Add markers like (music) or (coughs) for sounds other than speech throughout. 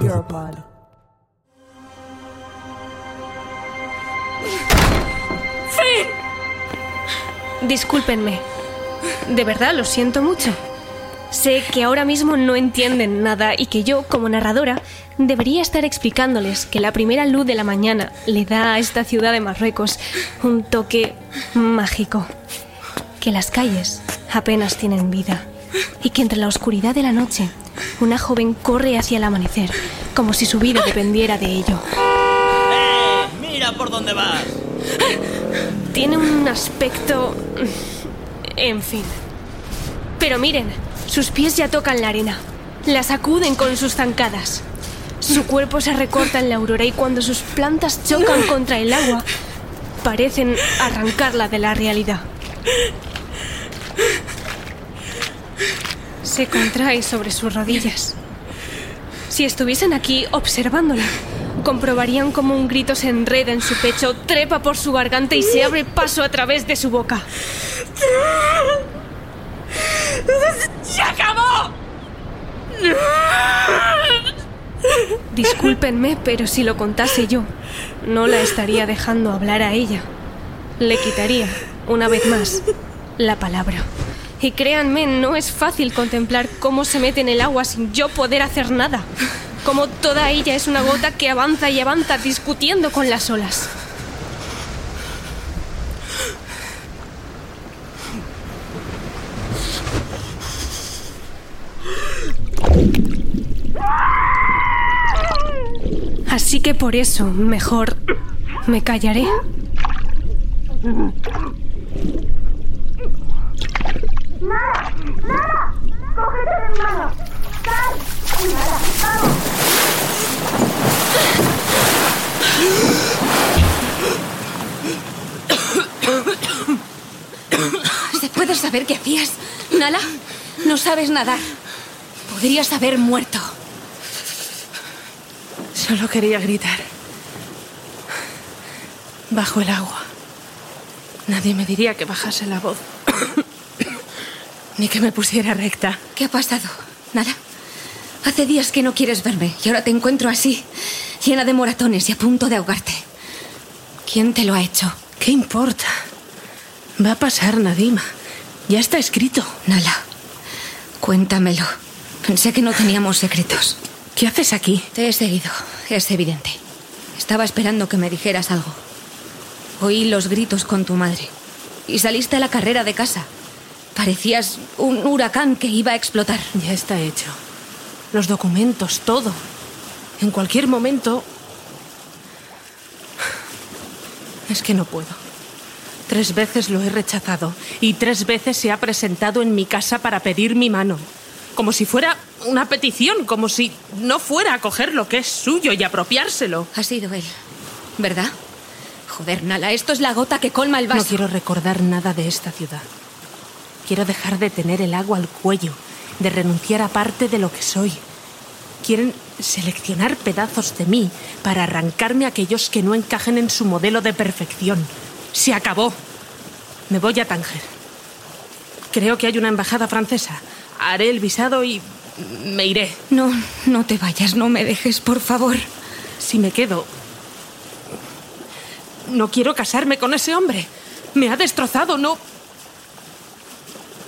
Europod. Discúlpenme. De verdad, lo siento mucho. Sé que ahora mismo no entienden nada y que yo, como narradora, debería estar explicándoles que la primera luz de la mañana le da a esta ciudad de Marruecos un toque mágico. Que las calles apenas tienen vida y que entre la oscuridad de la noche una joven corre hacia el amanecer como si su vida dependiera de ello. ¡Eh! ¡Mira por dónde vas! Tiene un aspecto... En fin. Pero miren, sus pies ya tocan la arena. La sacuden con sus zancadas. Su cuerpo se recorta en la aurora y cuando sus plantas chocan contra el agua, parecen arrancarla de la realidad. Se contrae sobre sus rodillas. Si estuviesen aquí observándola, comprobarían cómo un grito se enreda en su pecho, trepa por su garganta y se abre paso a través de su boca. ¡Se acabó! Discúlpenme, pero si lo contase yo, no la estaría dejando hablar a ella. Le quitaría, una vez más, la palabra. Y créanme, no es fácil contemplar cómo se mete en el agua sin yo poder hacer nada. Como toda ella es una gota que avanza y avanza discutiendo con las olas. Así que por eso, mejor me callaré. ¿Se puede saber qué hacías? Nala, no sabes nadar. Podrías haber muerto. Solo quería gritar. Bajo el agua. Nadie me diría que bajase la voz. (coughs) Ni que me pusiera recta. ¿Qué ha pasado? Nala. Hace días que no quieres verme y ahora te encuentro así, llena de moratones y a punto de ahogarte. ¿Quién te lo ha hecho? ¿Qué importa? Va a pasar, Nadima. Ya está escrito. Nala, cuéntamelo. Pensé que no teníamos secretos. ¿Qué haces aquí? Te he seguido, es evidente. Estaba esperando que me dijeras algo. Oí los gritos con tu madre. Y saliste a la carrera de casa. Parecías un huracán que iba a explotar. Ya está hecho. Los documentos, todo. En cualquier momento... Es que no puedo. Tres veces lo he rechazado y tres veces se ha presentado en mi casa para pedir mi mano. Como si fuera una petición, como si no fuera a coger lo que es suyo y apropiárselo. Ha sido él, ¿verdad? Joder, Nala, esto es la gota que colma el vaso. No quiero recordar nada de esta ciudad. Quiero dejar de tener el agua al cuello, de renunciar a parte de lo que soy. Quieren seleccionar pedazos de mí para arrancarme aquellos que no encajen en su modelo de perfección. Se acabó. Me voy a Tánger. Creo que hay una embajada francesa. Haré el visado y me iré. No, no te vayas, no me dejes, por favor. Si me quedo... No quiero casarme con ese hombre. Me ha destrozado, no...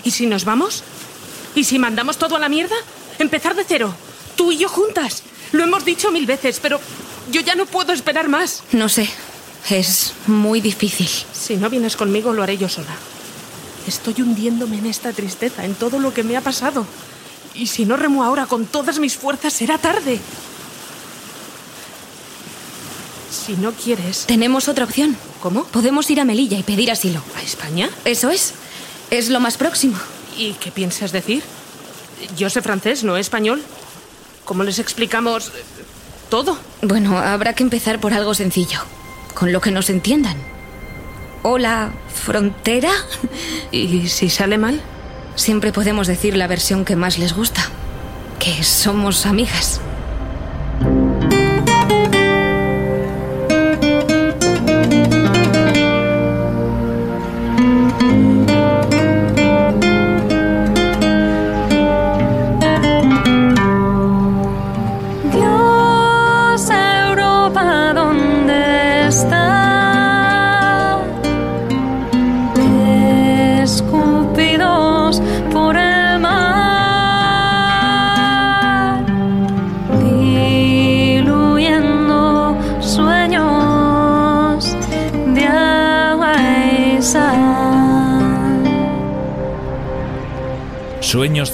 ¿Y si nos vamos? ¿Y si mandamos todo a la mierda? Empezar de cero. Tú y yo juntas. Lo hemos dicho mil veces, pero yo ya no puedo esperar más. No sé, es muy difícil. Si no vienes conmigo, lo haré yo sola. Estoy hundiéndome en esta tristeza, en todo lo que me ha pasado. Y si no remo ahora con todas mis fuerzas, será tarde. Si no quieres... Tenemos otra opción. ¿Cómo? Podemos ir a Melilla y pedir asilo. ¿A España? Eso es. Es lo más próximo. ¿Y qué piensas decir? Yo sé francés, no español. ¿Cómo les explicamos todo? Bueno, habrá que empezar por algo sencillo, con lo que nos entiendan. Hola, frontera. ¿Y si sale mal? Siempre podemos decir la versión que más les gusta, que somos amigas.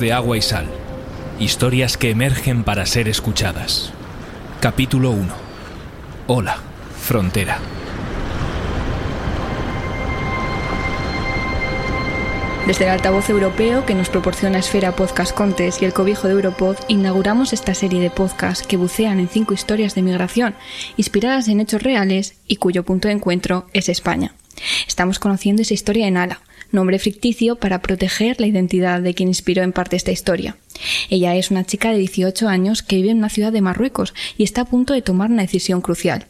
De agua y sal. Historias que emergen para ser escuchadas. Capítulo 1. Hola, frontera. Desde el altavoz europeo que nos proporciona Esfera Podcast Contes y el cobijo de Europod, inauguramos esta serie de podcasts que bucean en cinco historias de migración, inspiradas en hechos reales y cuyo punto de encuentro es España. Estamos conociendo esa historia en Ala, nombre ficticio para proteger la identidad de quien inspiró en parte esta historia. Ella es una chica de 18 años que vive en una ciudad de Marruecos y está a punto de tomar una decisión crucial.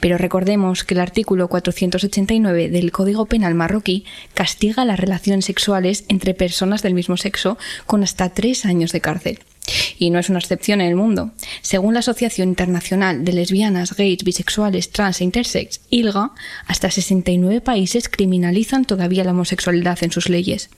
Pero recordemos que el artículo 489 del Código Penal marroquí castiga las relaciones sexuales entre personas del mismo sexo con hasta tres años de cárcel. Y no es una excepción en el mundo. Según la Asociación Internacional de Lesbianas, Gays, Bisexuales, Trans e Intersex, ILGA, hasta 69 países criminalizan todavía la homosexualidad en sus leyes.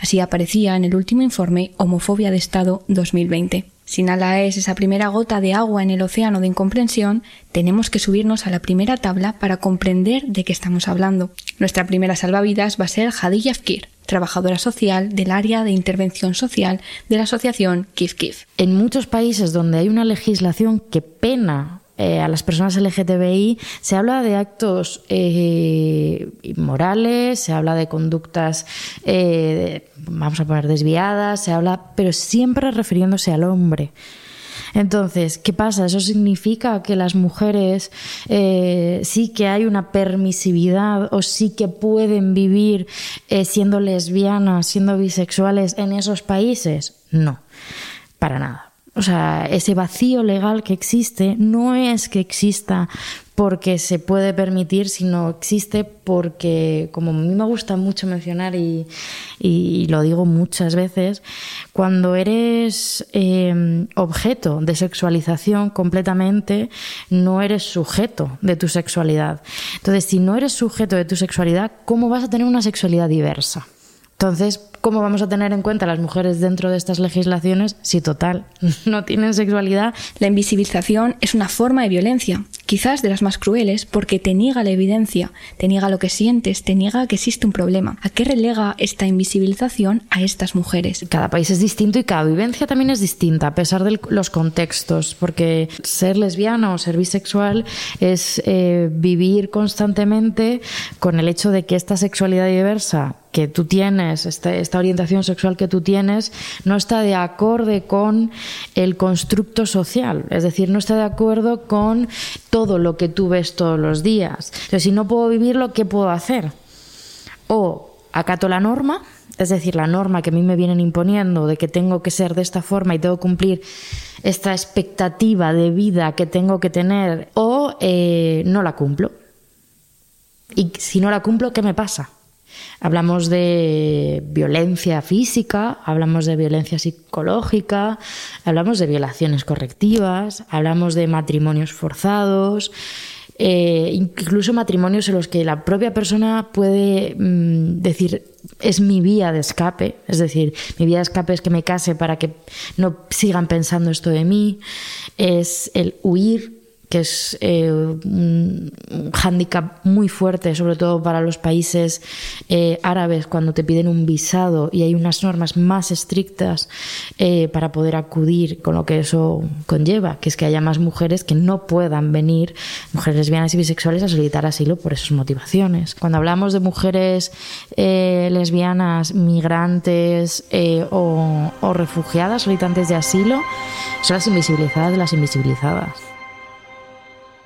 Así aparecía en el último informe Homofobia de Estado 2020. Si Nala es esa primera gota de agua en el océano de incomprensión, tenemos que subirnos a la primera tabla para comprender de qué estamos hablando. Nuestra primera salvavidas va a ser Hadi Yafkir, trabajadora social del área de intervención social de la asociación Kif Kif. En muchos países donde hay una legislación que pena eh, a las personas LGTBI, se habla de actos eh, inmorales, se habla de conductas, eh, vamos a poner desviadas, se habla, pero siempre refiriéndose al hombre. Entonces, ¿qué pasa? ¿Eso significa que las mujeres eh, sí que hay una permisividad o sí que pueden vivir eh, siendo lesbianas, siendo bisexuales en esos países? No, para nada. O sea, ese vacío legal que existe no es que exista porque se puede permitir, sino existe porque, como a mí me gusta mucho mencionar y, lo digo muchas veces, cuando eres eh, objeto de sexualización completamente, no eres sujeto de tu sexualidad. Entonces, si no eres sujeto de tu sexualidad, ¿cómo vas a tener una sexualidad diversa? Entonces, ¿cómo vamos a tener en cuenta a las mujeres dentro de estas legislaciones si total (laughs) no tienen sexualidad? La invisibilización es una forma de violencia, quizás de las más crueles, porque te niega la evidencia, te niega lo que sientes, te niega que existe un problema. ¿A qué relega esta invisibilización a estas mujeres? Cada país es distinto y cada vivencia también es distinta, a pesar de los contextos, porque ser lesbiana o ser bisexual es eh, vivir constantemente con el hecho de que esta sexualidad diversa que tú tienes, esta, esta, orientación sexual que tú tienes, no está de acorde con el constructo social, es decir, no está de acuerdo con todo lo que tú ves todos los días. Entonces, si no puedo vivirlo, ¿qué puedo hacer? O acato la norma, es decir, la norma que a mí me vienen imponiendo de que tengo que ser de esta forma y tengo que cumplir esta expectativa de vida que tengo que tener, o eh, no la cumplo. Y si no la cumplo, ¿qué me pasa? Hablamos de violencia física, hablamos de violencia psicológica, hablamos de violaciones correctivas, hablamos de matrimonios forzados, eh, incluso matrimonios en los que la propia persona puede mm, decir es mi vía de escape, es decir, mi vía de escape es que me case para que no sigan pensando esto de mí, es el huir que es eh, un hándicap muy fuerte, sobre todo para los países eh, árabes, cuando te piden un visado y hay unas normas más estrictas eh, para poder acudir con lo que eso conlleva, que es que haya más mujeres que no puedan venir, mujeres lesbianas y bisexuales, a solicitar asilo por esas motivaciones. Cuando hablamos de mujeres lesbianas, migrantes o, o refugiadas, solicitantes de asilo, son las invisibilizadas de las invisibilizadas.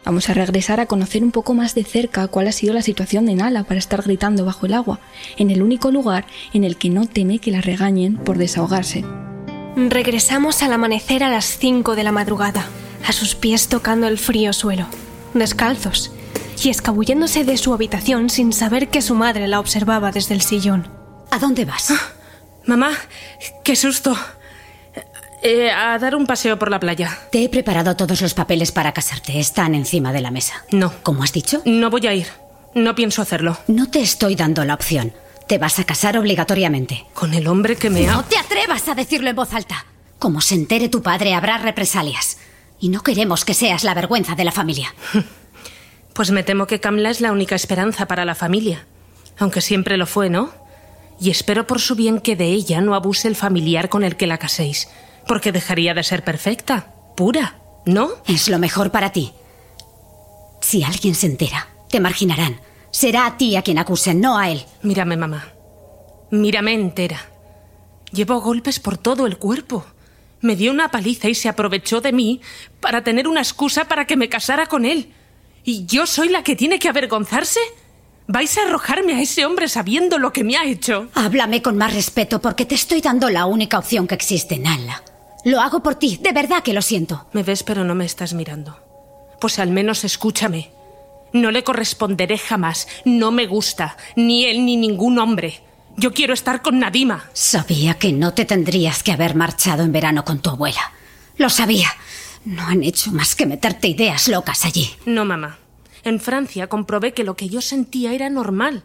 Vamos a regresar a conocer un poco más de cerca cuál ha sido la situación de Nala para estar gritando bajo el agua, en el único lugar en el que no teme que la regañen por desahogarse. Regresamos al amanecer a las 5 de la madrugada, a sus pies tocando el frío suelo, descalzos, y escabulléndose de su habitación sin saber que su madre la observaba desde el sillón. ¿A dónde vas? Mamá, qué susto. Eh, a dar un paseo por la playa. Te he preparado todos los papeles para casarte. Están encima de la mesa. No. ¿Cómo has dicho? No voy a ir. No pienso hacerlo. No te estoy dando la opción. Te vas a casar obligatoriamente. Con el hombre que me ha... No te atrevas a decirlo en voz alta. Como se entere tu padre, habrá represalias. Y no queremos que seas la vergüenza de la familia. (laughs) Pues me temo que Kamla es la única esperanza para la familia. Aunque siempre lo fue, ¿no? Y espero por su bien que de ella no abuse el familiar con el que la caséis porque dejaría de ser perfecta, pura, ¿no? Es lo mejor para ti. Si alguien se entera, te marginarán. Será a ti a quien acusen, no a él. Mírame, mamá. Mírame entera. Llevo golpes por todo el cuerpo. Me dio una paliza y se aprovechó de mí para tener una excusa para que me casara con él. ¿Y yo soy la que tiene que avergonzarse? ¿Vais a arrojarme a ese hombre sabiendo lo que me ha hecho? Háblame con más respeto porque te estoy dando la única opción que existe, Nala. Lo hago por ti, de verdad que lo siento. Me ves pero no me estás mirando. Pues al menos escúchame. No le corresponderé jamás. No me gusta. Ni él ni ningún hombre. Yo quiero estar con Nadima. Sabía que no te tendrías que haber marchado en verano con tu abuela. Lo sabía. No han hecho más que meterte ideas locas allí. No, mamá. En Francia comprobé que lo que yo sentía era normal.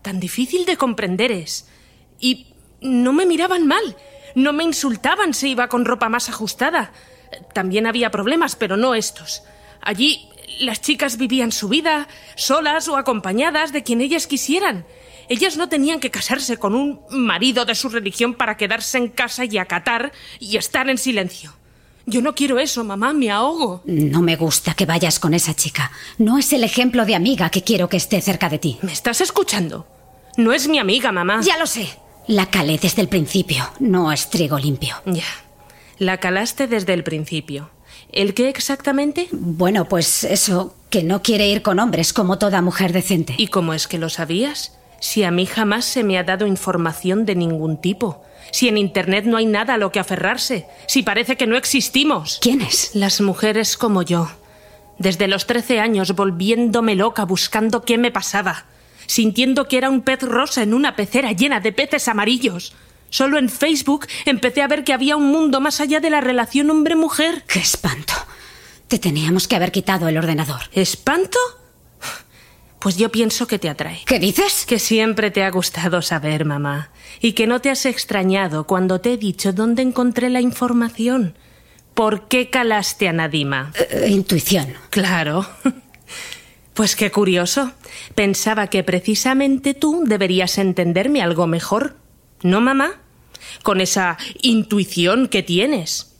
Tan difícil de comprender es. Y no me miraban mal. No me insultaban si iba con ropa más ajustada. También había problemas, pero no estos. Allí las chicas vivían su vida, solas o acompañadas de quien ellas quisieran. Ellas no tenían que casarse con un marido de su religión para quedarse en casa y acatar y estar en silencio. Yo no quiero eso, mamá, me ahogo. No me gusta que vayas con esa chica. No es el ejemplo de amiga que quiero que esté cerca de ti. ¿Me estás escuchando? No es mi amiga, mamá. Ya lo sé. La calé desde el principio, no es trigo limpio. Ya. La calaste desde el principio. ¿El qué exactamente? Bueno, pues eso, que no quiere ir con hombres como toda mujer decente. ¿Y cómo es que lo sabías? Si a mí jamás se me ha dado información de ningún tipo. Si en Internet no hay nada a lo que aferrarse. Si parece que no existimos. ¿Quiénes? Las mujeres como yo. Desde los 13 años volviéndome loca buscando qué me pasaba sintiendo que era un pez rosa en una pecera llena de peces amarillos. Solo en Facebook empecé a ver que había un mundo más allá de la relación hombre-mujer. ¡Qué espanto! Te teníamos que haber quitado el ordenador. ¿Espanto? Pues yo pienso que te atrae. ¿Qué dices? Que siempre te ha gustado saber, mamá. Y que no te has extrañado cuando te he dicho dónde encontré la información. ¿Por qué calaste a Nadima? Eh, intuición. Claro. Pues qué curioso. Pensaba que precisamente tú deberías entenderme algo mejor. ¿No, mamá? Con esa intuición que tienes.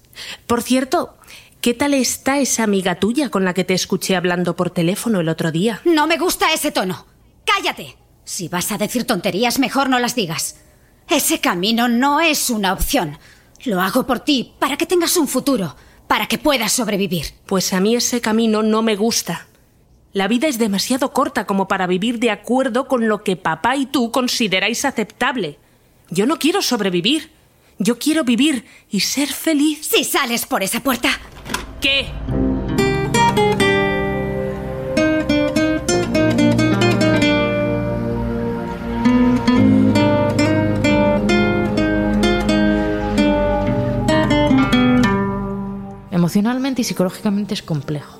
Por cierto, ¿qué tal está esa amiga tuya con la que te escuché hablando por teléfono el otro día? No me gusta ese tono. Cállate. Si vas a decir tonterías, mejor no las digas. Ese camino no es una opción. Lo hago por ti, para que tengas un futuro, para que puedas sobrevivir. Pues a mí ese camino no me gusta. La vida es demasiado corta como para vivir de acuerdo con lo que papá y tú consideráis aceptable. Yo no quiero sobrevivir. Yo quiero vivir y ser feliz. Si sales por esa puerta. ¿Qué? Emocionalmente y psicológicamente es complejo.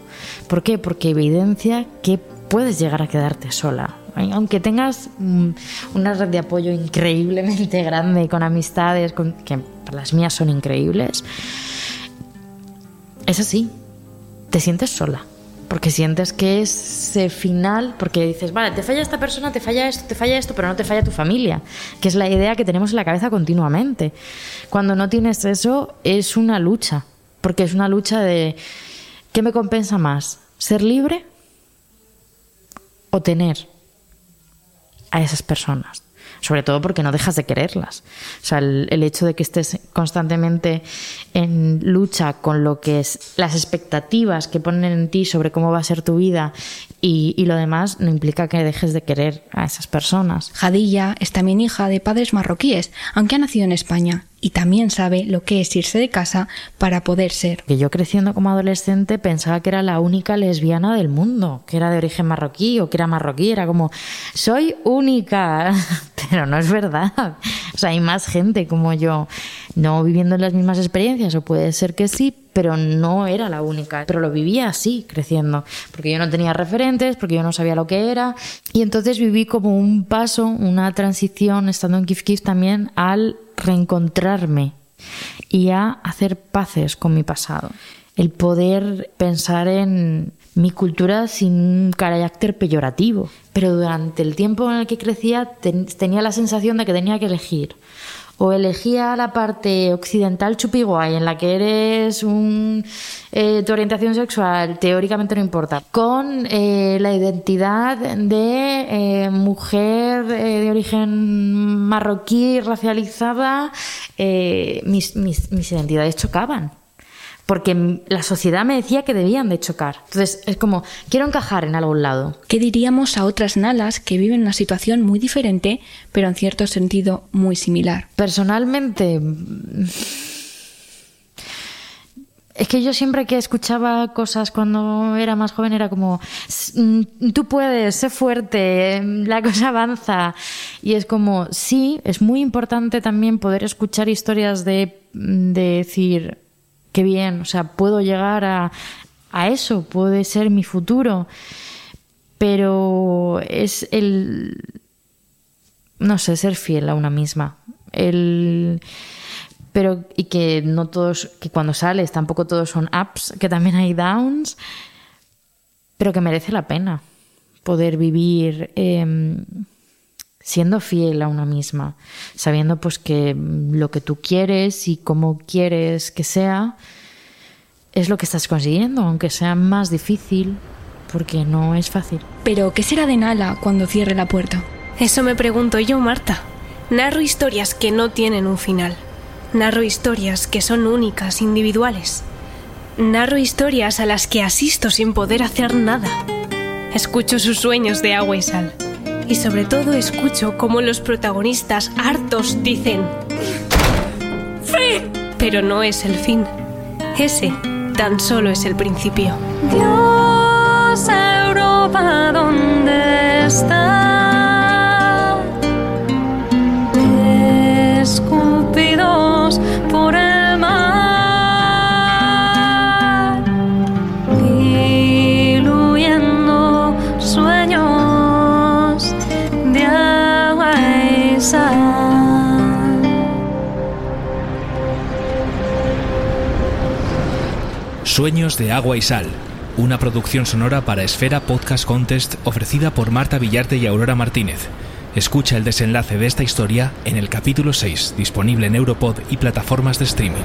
¿Por qué? Porque evidencia que puedes llegar a quedarte sola. Aunque tengas mm, una red de apoyo increíblemente (laughs) grande, con amistades, que las mías son increíbles, es así, te sientes sola. porque sientes que es ese final, porque dices, vale, te falla esta persona, te falla esto, te falla esto, pero no te falla tu familia, que es la idea que tenemos en la cabeza continuamente. Cuando no tienes eso, es una lucha, porque es una lucha de, ¿qué me compensa más? ¿Ser libre o tener a esas personas? sobre todo porque no dejas de quererlas. O sea, el, hecho de que estés constantemente en lucha con lo que es las expectativas que ponen en ti sobre cómo va a ser tu vida y, y lo demás no implica que dejes de querer a esas personas. Jadilla es también hija de padres marroquíes, aunque ha nacido en España y también sabe lo que es irse de casa para poder ser. Que yo creciendo como adolescente pensaba que era la única lesbiana del mundo, que era de origen marroquí o que era marroquí, era como, soy única, (laughs) pero no es verdad. O sea, hay más gente como yo, no viviendo las mismas experiencias, o puede ser que sí, pero no era la única, pero lo vivía así, creciendo, porque yo no tenía referentes, porque yo no sabía lo que era, y entonces viví como un paso, una transición, estando en Kif Kif también, al reencontrarme y a hacer paces con mi pasado. El poder pensar en mi cultura sin un carácter peyorativo. Pero durante el tiempo en el que crecía ten tenía la sensación de que tenía que elegir. O elegía la parte occidental chupiguay, en la que eres un, eh, tu orientación sexual, teóricamente no importa, con eh, la identidad de eh, mujer de origen marroquí, racializada, mis, mis, mis identidades chocaban porque la sociedad me decía que debían de chocar. Entonces es como, quiero encajar en algún lado. ¿Qué diríamos a otras nalas que viven una situación muy diferente, pero en cierto sentido muy similar? Personalmente... Es que yo siempre que escuchaba cosas cuando era más joven era como, tú puedes, sé fuerte, la cosa avanza. Y es como, sí, es muy importante también poder escuchar historias de, de decir, qué bien, o sea, puedo llegar a, a eso, puede ser mi futuro, pero es el, no sé, ser fiel a una misma, el pero y que no todos, que cuando sales tampoco todos son ups, que también hay downs, pero que merece la pena poder vivir eh, siendo fiel a una misma, sabiendo pues que lo que tú quieres y cómo quieres que sea es lo que estás consiguiendo, aunque sea más difícil, porque no es fácil. Pero, ¿qué será de Nala cuando cierre la puerta? Eso me pregunto yo, Marta. Narro historias que no tienen un final. Narro historias que son únicas, individuales. Narro historias a las que asisto sin poder hacer nada. Escucho sus sueños de agua y sal. Y sobre todo escucho cómo los protagonistas hartos dicen... ¡Fin! Pero no es el fin. Ese tan solo es el principio. Dios, Europa, ¿dónde está? Escupidos Sueños de agua y sal, una producción sonora para Esfera Podcast Contest ofrecida por Marta Villarte y Aurora Martínez. Escucha el desenlace de esta historia en el capítulo 6, disponible en Europod y plataformas de streaming.